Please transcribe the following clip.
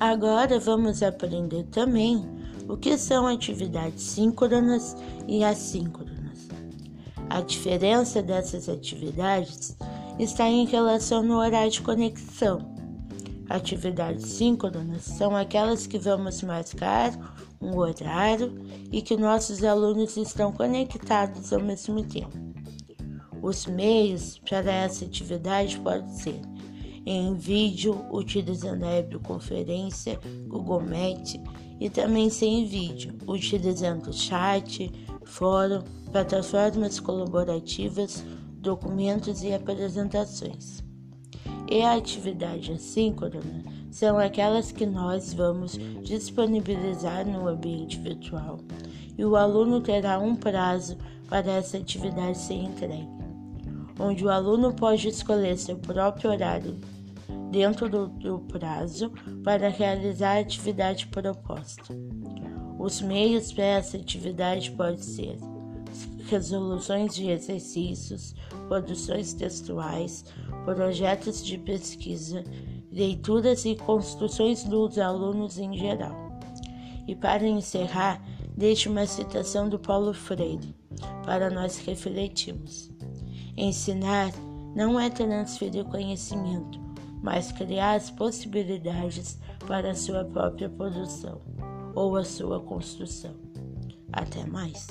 Agora vamos aprender também o que são atividades síncronas e assíncronas. A diferença dessas atividades está em relação no horário de conexão. Atividades síncronas são aquelas que vamos marcar um horário e que nossos alunos estão conectados ao mesmo tempo. Os meios para essa atividade podem ser em vídeo, utilizando a webconferência, Google Meet, e também sem vídeo, utilizando chat, fórum, plataformas colaborativas, documentos e apresentações. E a atividade assíncrona são aquelas que nós vamos disponibilizar no ambiente virtual e o aluno terá um prazo para essa atividade ser entregue, onde o aluno pode escolher seu próprio horário dentro do, do prazo para realizar a atividade proposta. Os meios para essa atividade podem ser resoluções de exercícios, produções textuais, projetos de pesquisa, leituras e construções dos alunos em geral. E para encerrar, deixo uma citação do Paulo Freire para nós refletirmos. Ensinar não é transferir conhecimento, mas criar as possibilidades para a sua própria produção ou a sua construção. Até mais!